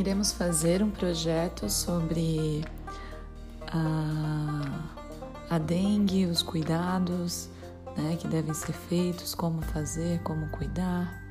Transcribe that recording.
iremos fazer um projeto sobre a, a dengue, os cuidados né, que devem ser feitos, como fazer, como cuidar.